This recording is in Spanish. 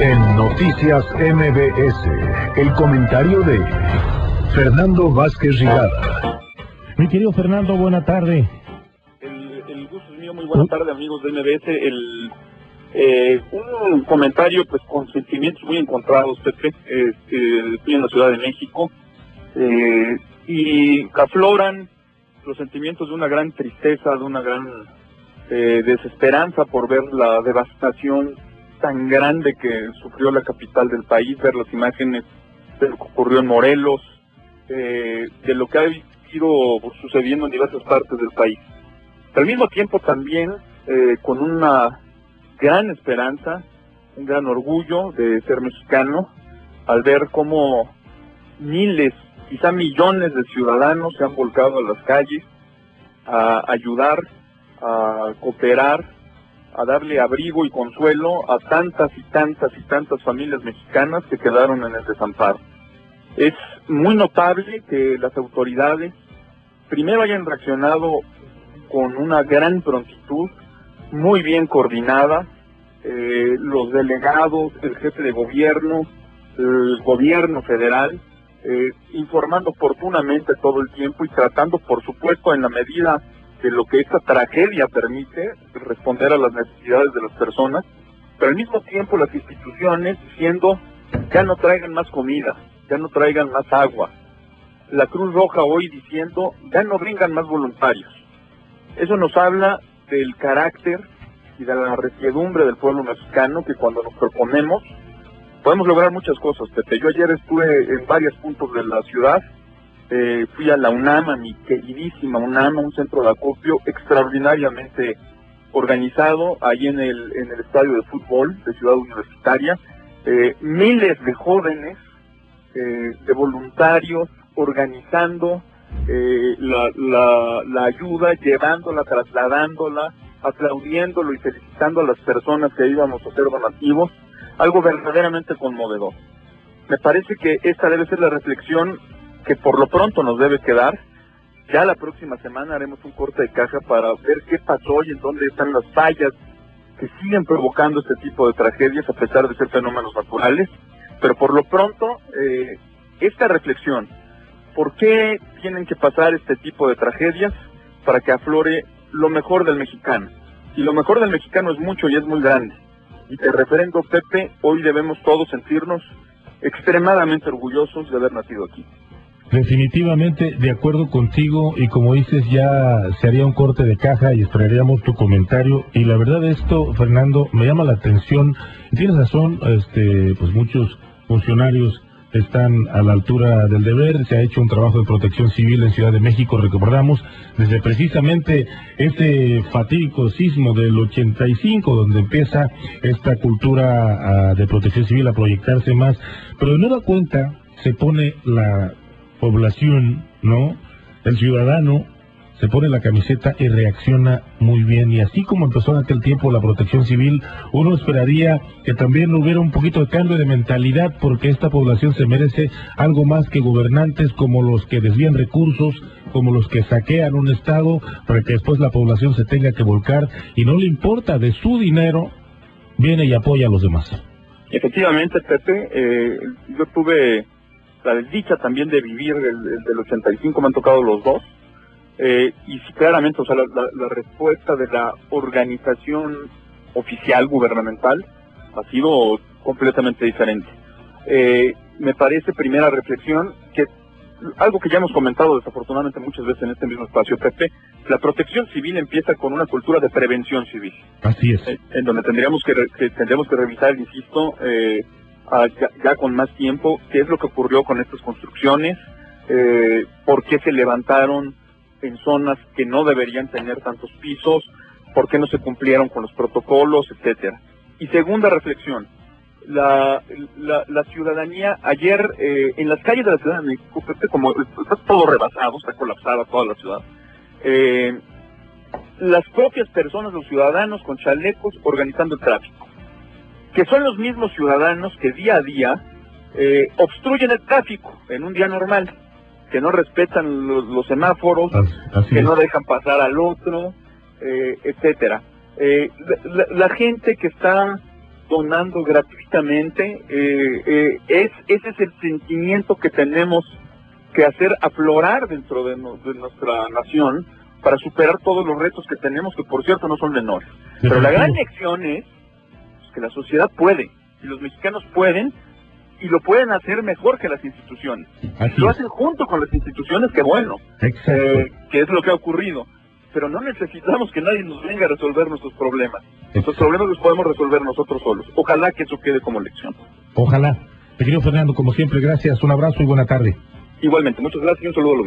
En Noticias MBS, el comentario de Fernando Vázquez Rigada. Mi querido Fernando, buena tarde. El, gusto es mío, muy buena tarde amigos de MBS. El, eh, un comentario pues con sentimientos muy encontrados, Pepe. Este, estoy en la Ciudad de México eh, y afloran los sentimientos de una gran tristeza, de una gran eh, desesperanza por ver la devastación tan grande que sufrió la capital del país, ver las imágenes de lo que ocurrió en Morelos, eh, de lo que ha ido sucediendo en diversas partes del país. Al mismo tiempo también eh, con una gran esperanza, un gran orgullo de ser mexicano, al ver cómo miles, quizá millones de ciudadanos se han volcado a las calles a ayudar, a cooperar, a darle abrigo y consuelo a tantas y tantas y tantas familias mexicanas que quedaron en el desamparo. Es muy notable que las autoridades primero hayan reaccionado con una gran prontitud, muy bien coordinada, eh, los delegados, el jefe de gobierno, el gobierno federal, eh, informando oportunamente todo el tiempo y tratando, por supuesto, en la medida de lo que esta tragedia permite, responder a las necesidades de las personas, pero al mismo tiempo las instituciones diciendo, ya no traigan más comida, ya no traigan más agua. La Cruz Roja hoy diciendo, ya no vengan más voluntarios. Eso nos habla del carácter y de la resiedumbre del pueblo mexicano que cuando nos proponemos podemos lograr muchas cosas, Pepe. Yo ayer estuve en varios puntos de la ciudad, eh, fui a la UNAM, mi queridísima UNAM, un centro de acopio extraordinariamente organizado ahí en el, en el estadio de fútbol de Ciudad Universitaria. Eh, miles de jóvenes, eh, de voluntarios, organizando la, la, la ayuda, llevándola, trasladándola, aplaudiéndolo y felicitando a las personas que íbamos a hacer donativos, algo verdaderamente conmovedor. Me parece que esta debe ser la reflexión que por lo pronto nos debe quedar. Ya la próxima semana haremos un corte de caja para ver qué pasó y en dónde están las fallas que siguen provocando este tipo de tragedias a pesar de ser fenómenos naturales. Pero por lo pronto, eh, esta reflexión, ¿por qué tienen que pasar este tipo de tragedias para que aflore lo mejor del mexicano. Y lo mejor del mexicano es mucho y es muy grande. Y te referendo, Pepe, hoy debemos todos sentirnos extremadamente orgullosos de haber nacido aquí. Definitivamente de acuerdo contigo y como dices ya se haría un corte de caja y esperaríamos tu comentario y la verdad esto Fernando me llama la atención tienes razón este pues muchos funcionarios están a la altura del deber. Se ha hecho un trabajo de protección civil en Ciudad de México, recordamos, desde precisamente ese fatídico sismo del 85, donde empieza esta cultura ah, de protección civil a proyectarse más. Pero de nueva cuenta se pone la población, ¿no? El ciudadano se pone la camiseta y reacciona muy bien. Y así como empezó en aquel tiempo la protección civil, uno esperaría que también hubiera un poquito de cambio de mentalidad porque esta población se merece algo más que gobernantes como los que desvían recursos, como los que saquean un estado para que después la población se tenga que volcar y no le importa de su dinero, viene y apoya a los demás. Efectivamente, Pepe, eh, yo tuve la desdicha también de vivir el, del 85, me han tocado los dos eh, y claramente, o sea, la, respuesta de la organización oficial gubernamental ha sido completamente diferente. Eh, me parece, primera reflexión, que algo que ya hemos comentado desafortunadamente muchas veces en este mismo espacio, Pepe, la protección civil empieza con una cultura de prevención civil. Así es. Eh, en donde tendríamos que, tendríamos que revisar, insisto, ya, con más tiempo, qué es lo que ocurrió con estas construcciones, por qué se levantaron en zonas que no deberían tener tantos pisos, por qué no se cumplieron con los protocolos, etcétera. Y segunda reflexión, la, la, ciudadanía ayer eh, en las calles de la Ciudad de México, como está todo rebasado, está colapsada toda la ciudad, eh, las propias personas, los ciudadanos con chalecos organizando el tráfico, que son los mismos ciudadanos que día a día eh, obstruyen el tráfico en un día normal que no respetan los, semáforos, que no dejan pasar al otro, eh, etcétera. Eh, la, gente que está donando gratuitamente. Eh, eh, es Ese es el sentimiento que tenemos que hacer aflorar dentro de, nuestra nación para superar todos los retos que tenemos, que por cierto no son menores. Pero la gran lección es que la sociedad puede, y los mexicanos pueden, y lo pueden hacer mejor que las instituciones. lo hacen junto con las instituciones, que bueno, eh, que es lo que ha ocurrido. Pero no necesitamos que nadie nos venga a resolver nuestros problemas. Nuestros problemas los podemos resolver nosotros solos. Ojalá que eso quede como lección. Ojalá. Te querido Fernando, como siempre, gracias, un abrazo y buena tarde. Igualmente, muchas gracias y un saludo a los